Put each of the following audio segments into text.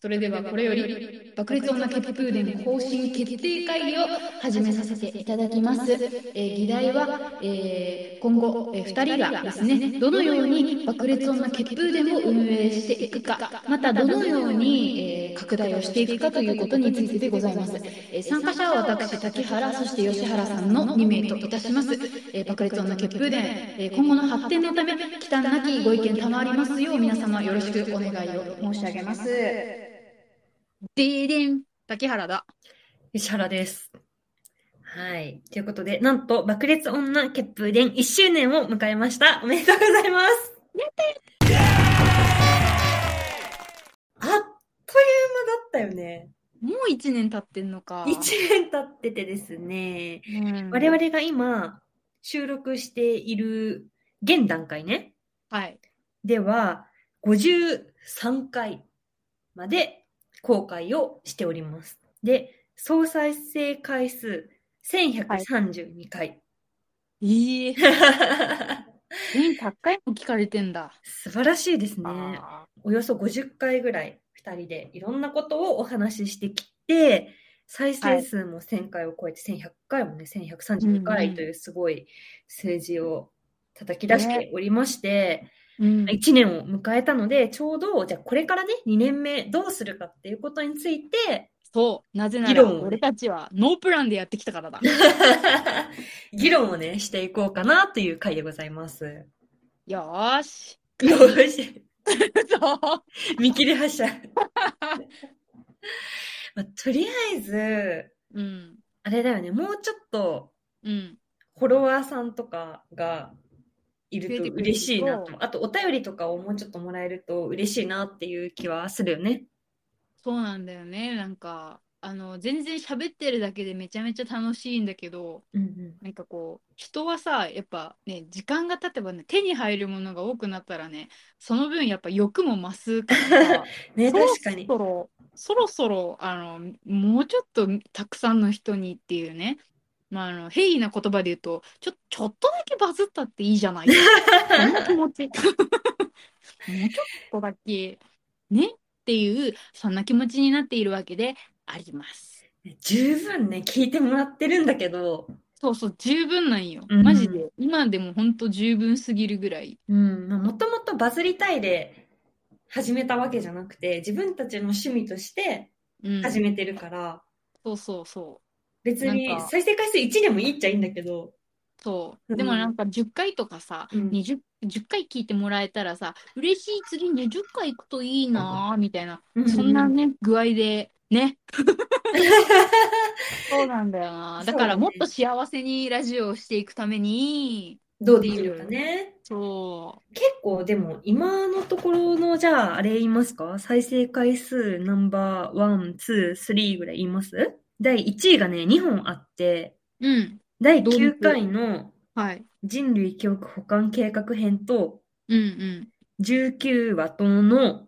それではこれより。爆裂女ケププーデン方針決定会議を始めさせていただきます。えー議題は、えー今後、えー、2人がですね、どのように爆裂女ケプーデンを運営していくか、またどのように、えー拡大をしていくかということについてでございます。えー参加者は私、竹原、そして吉原さんの2名といたします。えー爆裂女ケプーデン、えー今後の発展のため、忌憚なきご意見賜りますよう、皆様よろしくお願いを申し上げます。でーでん、竹原だ。石原です。はい。ということで、なんと、爆裂女血風伝1周年を迎えました。おめでとうございます。やったあっという間だったよね。もう1年経ってんのか。1年経っててですね、うん我々が今、収録している現段階ね、はい。では、53回まで公開をしております。で、総再生回数1132回。いい。全100回も聞かれてんだ。素晴らしいですね。あおよそ50回ぐらい2人でいろんなことをお話ししてきて、再生数も1000回を超えて1100回もね、1132回というすごい数字を叩き出しておりまして、ーうん。1年を迎えたので、ちょうど、じゃあこれからね、2年目どうするかっていうことについて、そう。なぜなら、俺たちはノープランでやってきたからだ。議論をね、していこうかなという回でございます。よーし。よし、そう。見切り発車。まあ、とりあえず、うん。あれだよね、もうちょっとうん。フォロワーさんとかがいると嬉しいなと。あと、お便りとかをもうちょっともらえると嬉しいなっていう気はするよね。そうなんだよね。なんか、あの、全然喋ってるだけでめちゃめちゃ楽しいんだけど、うんうん。なんかこう、人はさ、やっぱね、時間が経てばね、手に入るものが多くなったらね、その分やっぱ欲も増すから、ね、そろ確かに。そろ、そろそろ、あの、もうちょっとたくさんの人にっていうね、まあ、あの、平易な言葉で言うと、ちょ、ちょっとだけバズったっていいじゃないその 気持ち。もうちょっとだけ、ねっていう、そんな気持ちになっているわけであります。十分ね、聞いてもらってるんだけど、そうそう、十分なんよ。うんマジで。今でも本当十分すぎるぐらい。うん、まあ、もともとバズりたいで始めたわけじゃなくて、自分たちの趣味としてうん。始めてるから、そうそうそう。別になんか。再生回数1でもいいっちゃいいんだけど、そう。うん。でもなんか10回とかさ、うん。20、10回聞いてもらえたらさ、嬉しい、次20回行くといいなぁ、みたいな、うん。そんなね、具合で、ね。そうなんだよな。だからそうだねもっと幸せにラジオをしていくために、どうできるかね。そ結構でも今のところのじゃああれ言いますか？再生回数ナンバーワン、ツー、スリーぐらい言います？第1位がね、2本あって、う。うん。第どうです9回のはい。人類記憶保管計画編と、うんうん。19話との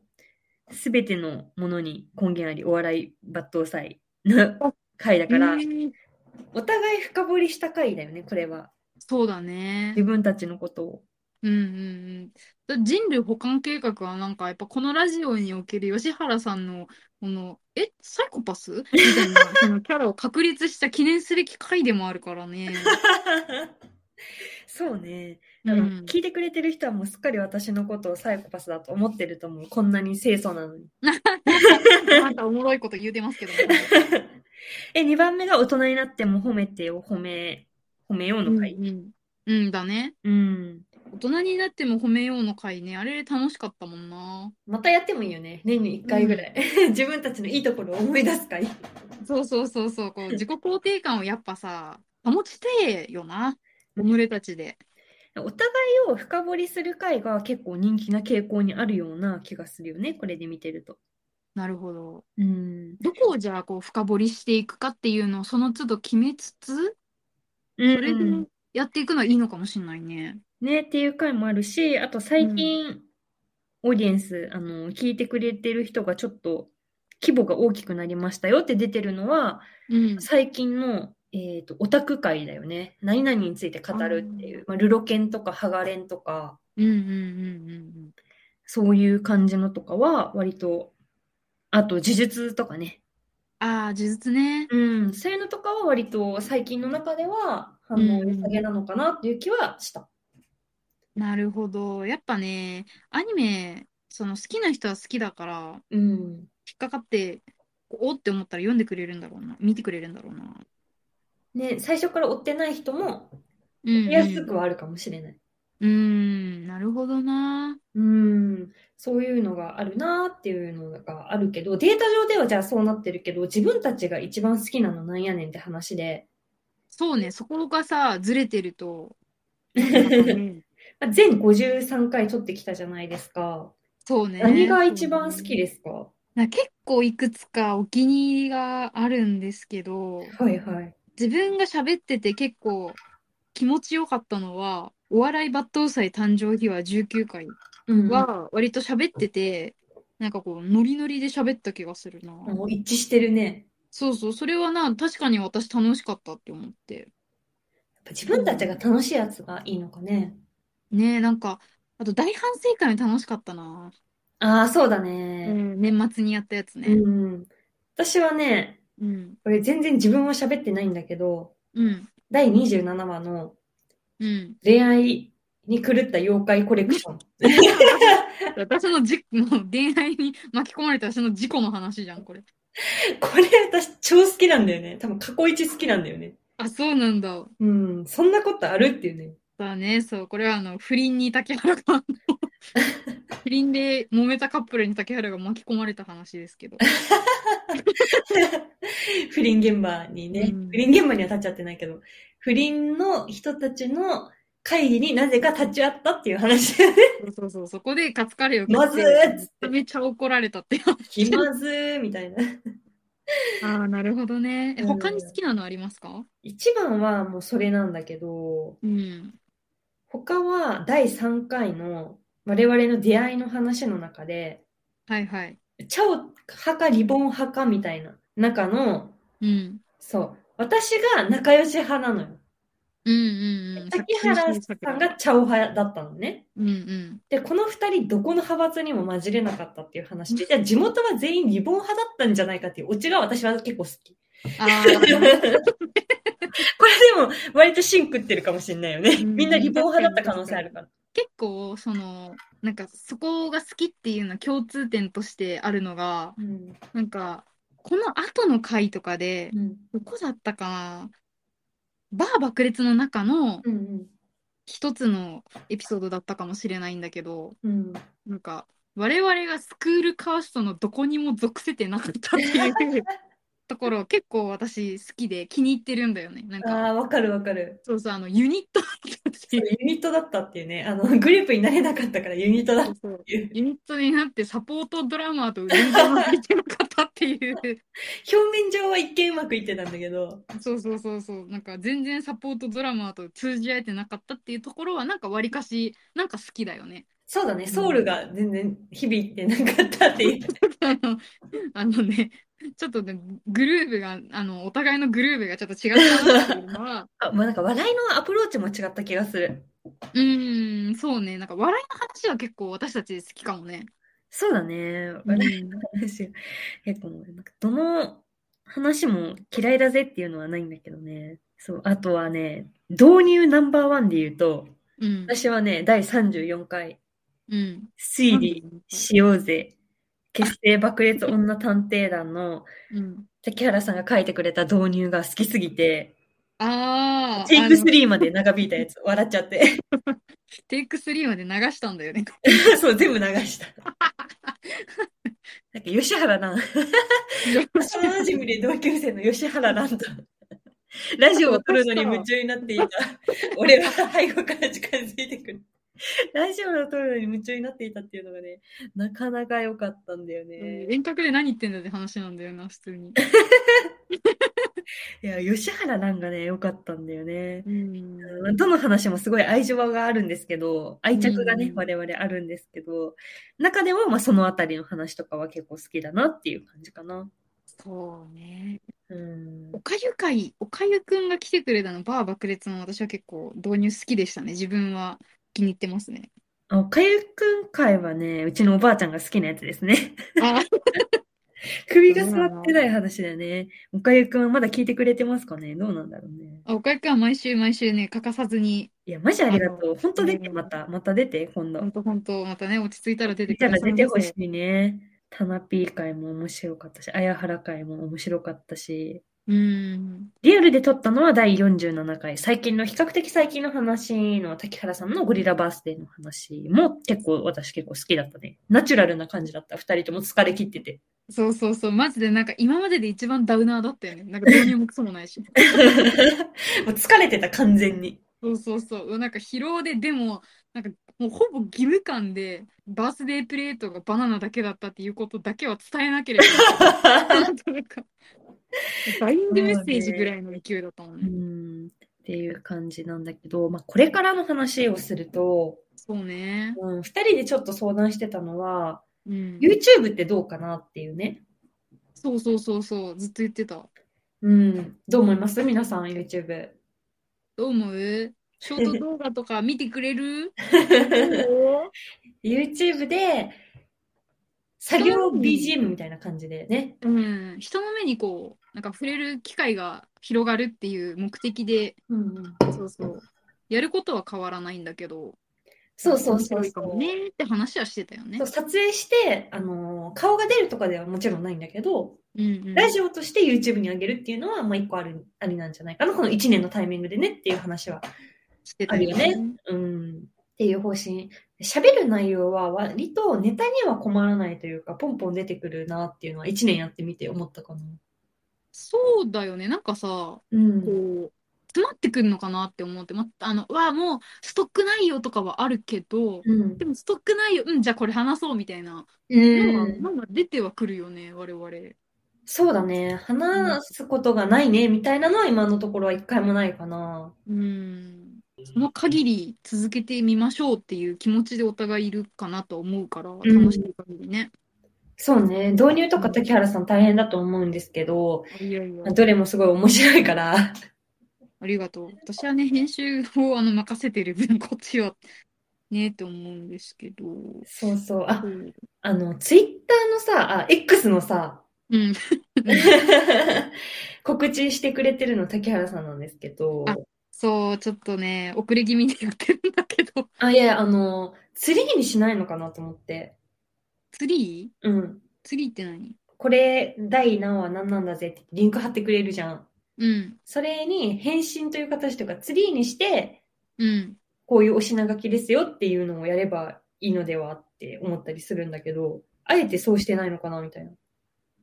すべてのものに根源ありお笑い抜刀祭の回だから、お互い深掘りした回だよね、これは。そうだね自。分たちのことを。うんうんうん。人類保管計画はなんかやっぱこのラジオにおける吉原さんのこの、え、サイコパス？みたいな そのキャラを確立した記念すべき回でもあるからね。そうね。うんだから聞いてくれてる人はもうすっかり私のことをサイコパスだと思ってると思う。こんなに清楚なのに。なんかおもろいこと言うてますけども。え、2番目が大人になっても褒めてを褒め、褒めようの回。うんうん。うんだね。うん。大人になっても褒めようの回ね。あれ楽しかったもんな。またやってもいいよね。年に1回ぐらい。自分たちのいいところを思い出す回。そうそうそうそう。こう自己肯定感をやっぱさ、保ちてえよな。俺たちで。お互いを深掘りする回が結構人気な傾向にあるような気がするよね。これで見てると。なるほど。うん。どこをじゃあこう深掘りしていくかっていうのをその都度決めつつ、そそれでやっていくのはいいのかもしれないね。ね、っていう回もあるし、あと最近、オーディエンス、あの、聞いてくれてる人がちょっと規模が大きくなりましたよって出てるのは、うん。最近の、えっと、オタク会だよね。何々について語るっていう。まあ、ルロケンとかハガレンとか、うんうんうんうんそういう感じのとかは割と、あと、呪術とかね。うん。ああ、呪術ね。うん、そういうのとかは割と最近の中では反応良さげなのかなっていう気はした。なるほど。やっぱね、アニメ、その好きな人は好きだから、うん。引っかかって、おって思ったら読んでくれるんだろうな。見てくれるんだろうな。ね、最初から追ってない人もうんやすくはあるかもしれない。うーん、なるほどな。うん、そういうのがあるなっていうのがあるけど、データ上ではじゃあそうなってるけど、自分たちが一番好きなのなんやねんって話で、そうね、そこがさ、ずれてると、なかなかねまあ全53回撮ってきたじゃないですか。そうね。何が一番好きですか？な結構いくつかお気に入りがあるんですけど、はいはい。自分が喋ってて結構気持ちよかったのは、お笑い抜刀祭誕生秘話19回うん、は割と喋ってて、なんかこう、ノリノリで喋った気がするな。もう一致してるね。そうそう、それはな、確かに私楽しかったって思って。やっぱ自分たちが楽しいやつがいいのかね。ねえ、なんか、あと大反省会も楽しかったな。ああ、そうだうね。ん、年末にやったやつね。うん。私はね、うん、これ全然自分は喋ってないんだけど、うん、第27話のうん。恋愛に狂った妖怪コレクション。私のじ、もう恋愛に巻き込まれた私の事故の話じゃん、これ。これ私超好きなんだよね。多分過去一好きなんだよね。あ、そうなんだ。うん。そんなことあるっていうね。だね、そう、これはあの、不倫に竹原が、不倫で揉めたカップルに竹原が巻き込まれた話ですけど。不倫現場にね、うん不倫現場には立っちゃってないけど、不倫の人たちの会議になぜか立ち会ったっていう話だよね。そうそうそう、そこでカツカレーをまずーめちゃ怒られたって。気まずーみたいな。ああ、なるほどね。他に好きなのありますか？一番はもうそれなんだけど、うん。他は第3回の我々の出会いの話の中で、はいはい。チャオ派かリボン派かみたいな中の、うん。そう、私が仲良し派なのよ。うんうんうん。竹原さんがチャオ派だったのね。うんうん。で、この二人どこの派閥にも混じれなかったっていう話で、じゃあ地元は全員リボン派だったんじゃないかっていうオチが私は結構好き。ああ、これでも割と芯食ってるかもしれないよね。うんみんなリボン派だった可能性あるから。結構、その、なんかそこが好きっていうのは共通点としてあるのが、うん。なんか、この後の回とかで、うん。どこだったかな？バー爆裂の中のうん。一つのエピソードだったかもしれないんだけど、うん。なんか、我々がスクールカーストのどこにも属せてなかったっていう ところ、結構私好きで気に入ってるんだよね。なんか、ああ、わかるわかる。そうそう、あの、ユニットだったっていう。ユニットだったっていうね。あの、グループになれなかったからユニットだったっていう。ユニットになってサポートドラマーと全然うまくいってなかったっていう。表面上は一見うまくいってたんだけど。そうそうそうそう。なんか全然サポートドラマーと通じ合えてなかったっていうところは、なんかわりかし、なんか好きだよね。そうだね、ソウルが全然響いてなかったっていう。あの、あのね、ちょっとね、グルーブが、あの、お互いのグルーブがちょっと違ったなっていうのは、あ、まあなんか笑いのアプローチも違った気がする。うーん、そうね、なんか笑いの話は結構私たち好きかもね。そうだね。笑いの話が結構、なんかどの話も嫌いだぜっていうのはないんだけどね。そう、あとはね、導入ナンバーワンで言うと、うん、私はね、第34回、うん。推理しようぜ。結成爆裂女探偵団のうん。竹原さんが書いてくれた導入が好きすぎて、ああ、テイクあの3まで長引いたやつ、笑っちゃって。テイク3まで流したんだよね。そう、全部流した。なんか吉原蘭、幼馴染で同級生の吉原蘭と、ラジオを撮るのに夢中になっていた。俺は背後から近づいてくる。ラジオを撮るのに夢中になっていたっていうのがね、なかなか良かったんだよね。遠隔で何言ってんだって話なんだよな、普通に。いや、吉原蘭がね、良かったんだよね。うん。どの話もすごい愛情があるんですけど、愛着がね、うん我々あるんですけど、中でも、まあ、そのあたりの話とかは結構好きだなっていう感じかな。そうね。うんお。かゆ会、おかゆくんが来てくれたの、バー爆裂の私は結構導入好きでしたね。自分は気に入ってますね。あおかゆくん会はね、うちのおばあちゃんが好きなやつですね。あ、首が座ってない話だよね。おかゆくんはまだ聞いてくれてますかね？どうなんだろうね。おかゆくんは毎週毎週ね、欠かさずに、いや、マジありがとあう。本当出て、うんまた。また出て、今度ほ。んとほんと、またね、落ち着いたら出てくださいませ出てほしいね。タナピー会も面白かったし、あやはら会も面白かったし、うん。リアルで撮ったのは第47回。最近の、比較的最近の話の滝原さんのゴリラバースデーの話も結構、私結構好きだったね。ナチュラルな感じだった。二人とも疲れ切ってて。そうそうそう、マジでなんか今までで一番ダウナーだったよね。なんか導入もクソもないし。もう疲れてた、完全に。そうそうそう。なんか疲労で、でも、なんかもうほぼ義務感で、バースデープレートがバナナだけだったっていうことだけは伝えなければない。なんというか、LINE でメッセージぐらいの勢いだったもんうね。ん。っていう感じなんだけど、まあ、これからの話をすると、そうね。うん、二人でちょっと相談してたのは、うん。YouTube ってどうかなっていうね。そうそうそうそう、ずっと言ってた。うん。どう思います？皆さん、YouTube。どう思う？ショート動画とか見てくれる？YouTube で、作業 BGM みたいな感じでね。うん。人の目にこう、なんか触れる機会が広がるっていう目的で、うん、そうそう。やることは変わらないんだけど、そうそうそう面白いかもねって話はしてたよねそう。撮影して、あのー顔が出るとかではもちろんないんだけど、うんうん。ラジオとして YouTube に上げるっていうのは、まあ一個ある、ありなんじゃないかな。この1年のタイミングでねっていう話はしてたよあるよね。うん。っていう方針。喋る内容は割とネタには困らないというか、ポンポン出てくるなっていうのは1年やってみて思ったかな。そうだよね。なんかさ、うん。こう、詰まってくるのかなって思って、ま、あの、わあ、もうストックないよとかはあるけど、うんで。もストックないよ、うん、じゃあこれ話そうみたいなうのが、ん。なんか出てはくるよね、我々。そうだね。話すことがないね、みたいなのは今のところは一回もないかな。うん。その限り続けてみましょうっていう気持ちでお互いいるかなと思うから、ん楽しい限りね。そうね。導入とか滝原さん大変だと思うんですけど、いやいや、どれもすごい面白いから。ありがとう。私はね、編集をあの任せてる分、こっちはねって思うんですけど。そうそう。あそ、うあの、ツイッターのさ、あ、X のさ、うん。告知してくれてるの滝原さんなんですけど、あそう、ちょっとね、遅れ気味でやってるんだけど。あ、いやいや、あの、ツリーにしないのかなと思って。ツリー？うん。ツリーって何？これ、第何話何なんだぜ？ってリンク貼ってくれるじゃん。うん。それに返信という形とか、ツリーにして、うん。こういうお品書きですよっていうのをやればいいのではって思ったりするんだけど、あえてそうしてないのかなみたいな。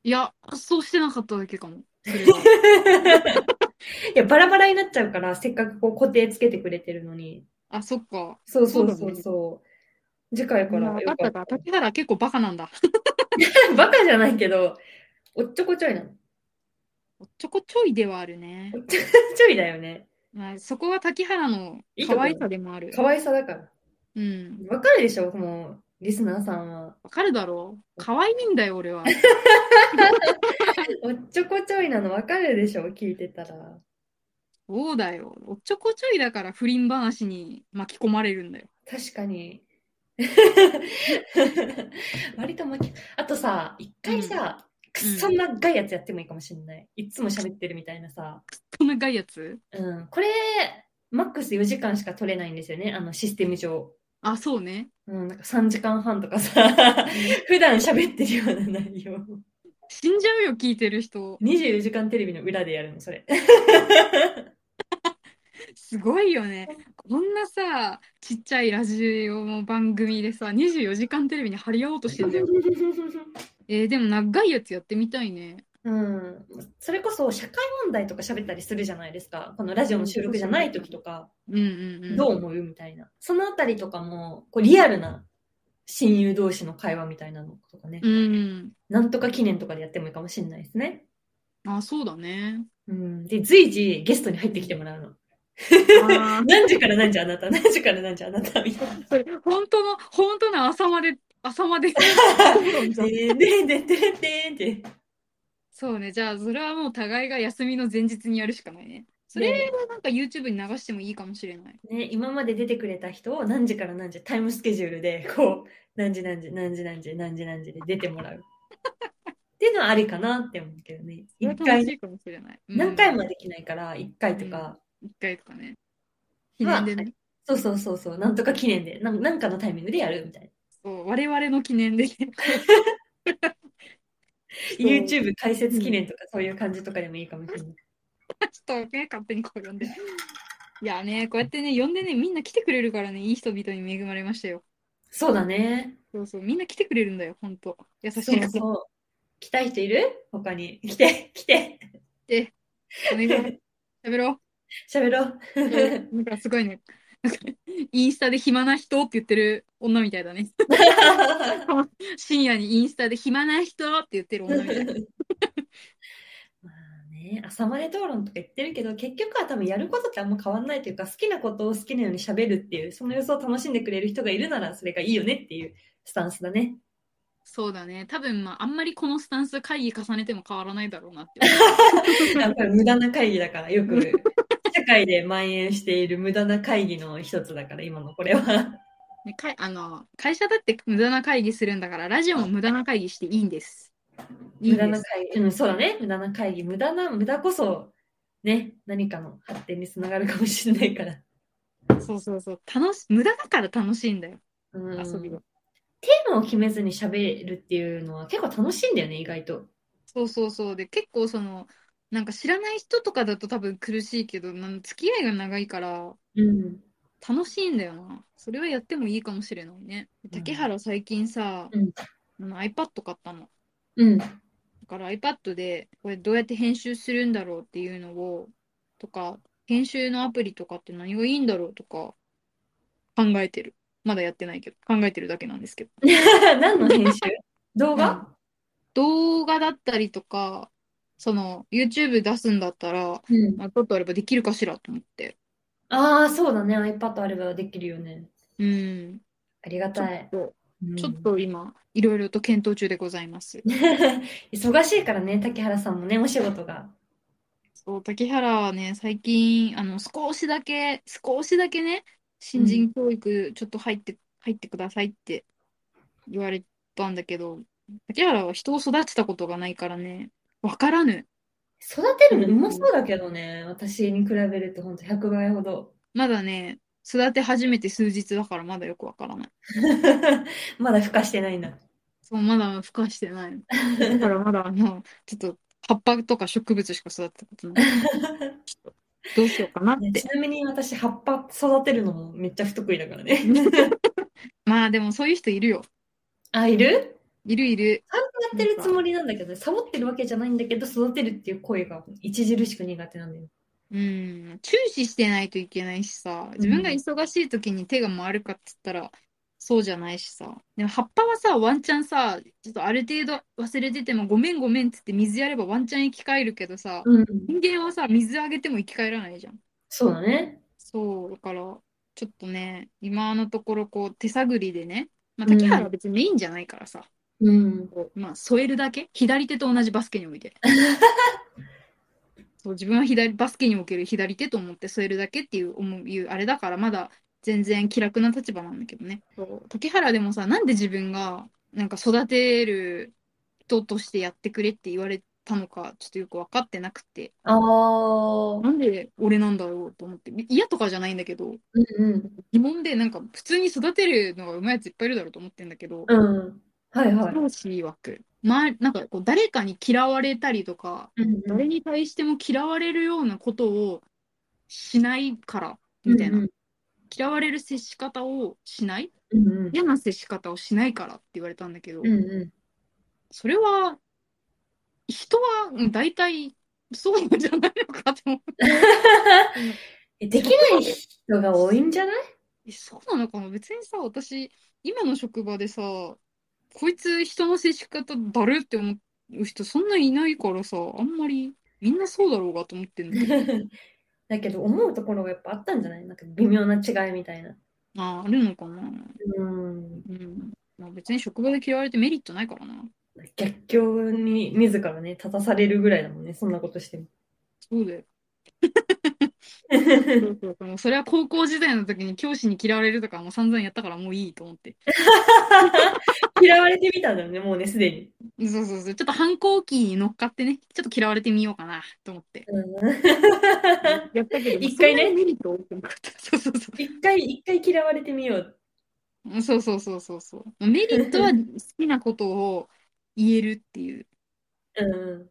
いや、そうしてなかっただけかも。それは。いや、バラバラになっちゃうから、せっかくこう固定つけてくれてるのに。あ、そっか。そうそうそうそう。次回から分かったか。竹原結構バカなんだ。バカじゃないけど、おっちょこちょいなの。おっちょこちょいではあるねお。っちょこちょいだよね。まあ、そこは竹原の可愛さでもある。可愛さだから。うん。わかるでしょ？もう、リスナーさんは。わかるだろう可愛いんだよ、俺は。おっちょこちょいなのわかるでしょ？聞いてたら。そうだよ。おっちょこちょいだから不倫話に巻き込まれるんだよ。確かに。割と巻き、あとさ、一回さ、くっそ長いやつやってもいいかもしれない。いつも喋ってるみたいなさ。こんな長いやつ？うん。これ、マックス4時間しか取れないんですよね。あの、システム上。あ、そうね。うん、なんか3時間半とかさ、普段喋ってるような内容。死んじゃうよ、聞いてる人。24時間テレビの裏でやるの、それ。すごいよね。こんなさ、ちっちゃいラジオの番組でさ、24時間テレビに貼り合おうとしてんだよ。えーでも長いやつやってみたいね。うん、それこそ社会問題とか喋ったりするじゃないですか。このラジオの収録じゃない時とか、うんうんうん。どう思うみたいな。そのあたりとかも、こうリアルな親友同士の会話みたいなのとかね。うん。なんとか記念とかでやってもいいかもしれないですね。あ、そうだね。うん。で、随時ゲストに入ってきてもらうの。あ何時から何時あなた、何時から何時あなた、みたいな。それ、本当の、本当の朝まで、朝まで。で、で、で、で、で、で、そうね。じゃあ、それはもう互いが休みの前日にやるしかないね。それはなんか YouTube に流してもいいかもしれない。ね、今まで出てくれた人を何時から何時、タイムスケジュールで、こう、何時何時、何時何時、何時何時で出てもらう。っていうのはありかなって思うけどね。一回何回もはできないから、一回とか、一回とかね。記念でね。そうそうそうそう、なんとか記念で、なんなんかのタイミングでやるみたいそう、我々の記念で。な。YouTube 解説記念とかそういう感じとかでもいいかもしれない。ちょっとね、勝手にこう呼んで。いやね、こうやってね、呼んでね、みんな来てくれるからね、いい人々に恵まれましたよ。そうだね。そうそう、みんな来てくれるんだよ、ほんと。優しい人。そうそう。来たい人いる？他に。来て、来て。で、お願い。喋ろう。喋ろう。なんかすごいね、なんかインスタで暇な人って言ってる女みたいだね。深夜にインスタで暇な人って言ってる女みたいな。まあね、朝まで討論とか言ってるけど、結局は多分やることってあんま変わんないというか、好きなことを好きなように喋るっていう、その様子を楽しんでくれる人がいるなら、それがいいよねっていうスタンスだね。そうだね。多分まあ、あんまりこのスタンス会議重ねても変わらないだろうなって。やっぱり無駄な会議だから、よく社会で蔓延している無駄な会議の一つだから、今のこれは。ね、かいあの会社だって無駄な会議するんだから、ラジオも無駄な会議していいんです。いい無んです。駄な会議、うん、そうだね。無駄な会議。無駄な、無駄こそ、ね、何かの発展につながるかもしれないから。そうそうそう。楽し、無駄だから楽しいんだよ、うん、遊びは。テーマを決めずに喋るっていうのは結構楽しいんだよね、意外と。そうそうそう。で、結構その、なんか知らない人とかだと多分苦しいけど、なん付き合いが長いから、うん。楽しいんだよな。それはやってもいいかもしれないね。竹原最近さ、うん iPad 買ったの。うん。だから iPad でこれどうやって編集するんだろうっていうのを、とか、編集のアプリとかって何がいいんだろうとか考えてる。まだやってないけど、考えてるだけなんですけど。何の編集？動画？動画だったりとか、その YouTube 出すんだったら、うん。まあ、ればできるかしらと思って。ああ、そうだね。iPad あればできるよね。うん。ありがちょたい。っと、うんちょっと今、いろいろと検討中でございます。忙しいからね、竹原さんもね、お仕事が。そう、竹原はね、最近、あの、少しだけ、少しだけね、新人教育ちょっと入って、入ってくださいって言われたんだけど、竹原は人を育てたことがないからね、わからぬ。育てるのうまそうだけどね、私に比べると本当100倍ほど。まだね、育て始めて数日だからまだよくわからない。まだ孵化してないんだ。そう、まだ孵化してないの。だからまだ、あの、ちょっと葉っぱとか植物しか育てたことない。どうしようかなってねち。なみに私、葉っぱ育てるのもめっちゃ不得意だからね。まあでもそういう人いるよ。あ、いる？いるいる。やってるつもりなんだけど、サボってるわけじゃないんだけど、育てるっていう声が著しく苦手なんだよ。うん、注視してないといけないしさ、自分が忙しい時に手が回るかっつったら、そうじゃないしさ。でも葉っぱはさ、ワンチャンさ、ちょっとある程度忘れてても、ごめんごめんっつって水やればワンチャン生き返るけどさ、うん。人間はさ、水あげても生き返らないじゃん。そうだね。そう、だから、ちょっとね、今のところこう手探りでね、まあ、竹原は別にメインじゃないからさ、うん。こうまあ、添えるだけ？左手と同じバスケにおいて。そう、自分は左、バスケにおける左手と思って添えるだけっていう思う、いうあれだから、まだ全然気楽な立場なんだけどね。そう竹原でもさ、なんで自分が、なんか育てる人としてやってくれって言われたのか、ちょっとよく分かってなくて、ああ。なんで俺なんだろうと思って、嫌とかじゃないんだけど、うんうん。疑問で、なんか普通に育てるのがうまいやついっぱいいるだろうと思ってんだけど、うん。はいはい。上司曰く、まあ、なんかこう誰かに嫌われたりとか、うん誰に対しても嫌われるようなことをしないから、みたいな。うん嫌われる接し方をしない？うんうん嫌な接し方をしないからって言われたんだけど、うんうん。それは、人はうん大体そうじゃないのかって思う。えできない人が多いんじゃない？えそうなのかな？別にさ、私、今の職場でさ、こいつ人の接し方だるって思う人そんないないからさ、あんまりみんなそうだろうがと思ってんだけど。だけど思うところがやっぱあったんじゃない？なんか微妙な違いみたいな。ああ、あるのかな。うん。うん。まあ、別に職場で嫌われてメリットないからな。逆境に自らね、立たされるぐらいだもんね、そんなことしても。そうだよ。そうそうそうもうそれは高校時代の時に教師に嫌われるとかもう散々やったからもういいと思って。嫌われてみたんだよね、もうね、すでに。そうそうそう。ちょっと反抗期に乗っかってね、ちょっと嫌われてみようかなと思って。うん やったけど、一回ね そうそうそ一回、一回嫌われてみよう。う。そうそうそうそうそう。メリットは好きなことを言えるっていう。うん。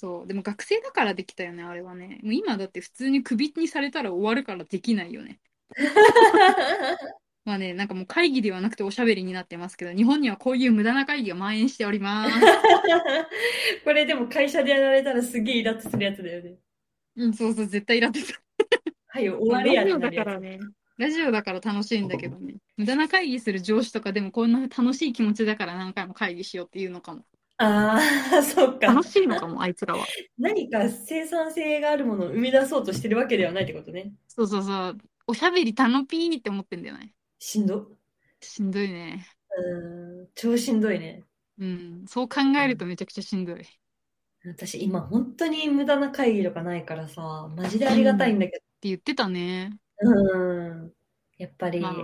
そう。でも学生だからできたよね、あれはね。もう今だって普通にクビにされたら終わるからできないよね。まあね、なんかもう会議ではなくておしゃべりになってますけど、日本にはこういう無駄な会議が蔓延しております。これでも会社でやられたらすげえイラッとするやつだよね。うん、そうそう、絶対イラってた。はい、終わりやだからね。ラジオだから楽しいんだけどね。無駄な会議する上司とかでもこんな楽しい気持ちだから何回も会議しようっていうのかも。ああ、そっか楽。しいのかも、あいつらは。何か生産性があるものを生み出そうとしてるわけではないってことね。そうそうそう。おしゃべりたのぴーって思ってんだよね。しんど？しんどいね。うん、超しんどいね。うん。そう考えるとめちゃくちゃしんどい。私今本当に無駄な会議とかないからさ、マジでありがたいんだけって言ってたね。ど。うん。やっぱりまあ、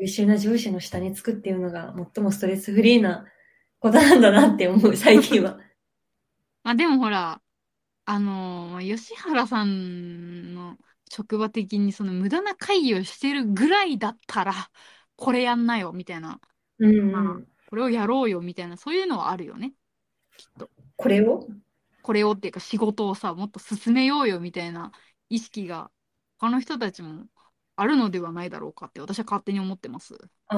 優秀な上司の下につくっていうのが最もストレスフリーなことなんだなって思う、最近は。まあでもほら、あのー吉原さんの職場的にその無駄な会議をしてるぐらいだったら、これやんなよみたいな、うんうまあん。これをやろうよみたいな、そういうのはあるよね。きっと。これを？これをっていうか仕事をさ、もっと進めようよみたいな意識が他の人たちもあるのではないだろうかって私は勝手に思ってます。あ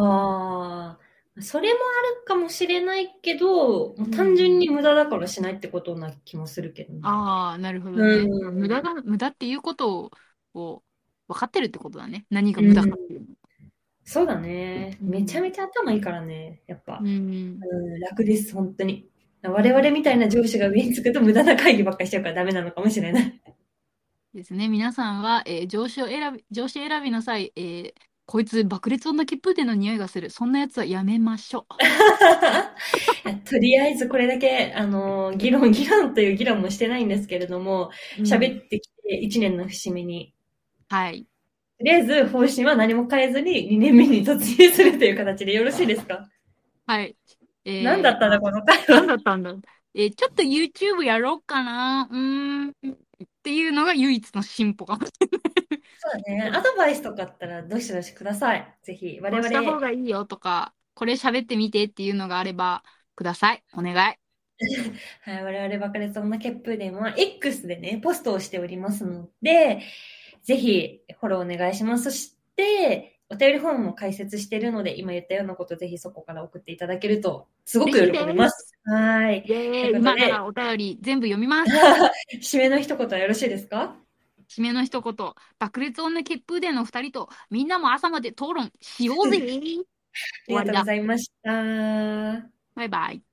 あ、それもあるかもしれないけど、単純に無駄だからしないってことな気もするけどね。ああ、なるほどね。うん無駄が、無駄っていうことをを分かってるってことだね。何が無駄かっていうの。そうだね。うんめちゃめちゃ頭いいからね、やっぱ。うん。うん、楽です、本当に。我々みたいな上司が上につくと無駄な会議ばっかりしちゃうからダメなのかもしれない。ですね。皆さんは、えー上司を選び、上司選びの際、えーこいつ爆裂女切符店の匂いがする。そんなやつはやめましょう。とりあえずこれだけ、あの、議論、議論という議論もしてないんですけれども、喋ってきて1年の節目に、はい。とりあえず方針は何も変えずに2年目に突入するという形でよろしいですか？はい。えー何だったんだ、この会何話。だったんだえーちょっと YouTube やろうかなうーん。っていうのが唯一の進歩かもしれない。そうだね。アドバイスとかあったらどしどしください。ぜひ、我こうした方々、がいいよとか、これ喋ってみてっていうのがあれば、ください。お願い。はい、我々バカレツ女血風伝は X でね、ポストをしておりますので、ぜひフォローお願いします。そして、お便りフォームも開設しているので、今言ったようなことぜひそこから送っていただけると、すごく喜びます。はい。今からお便り全部読みます。締めの一言はよろしいですか？締めの一言、爆裂女血風伝の二人とみんなも朝まで討論しようぜ。ありがとうございました。バイバイ。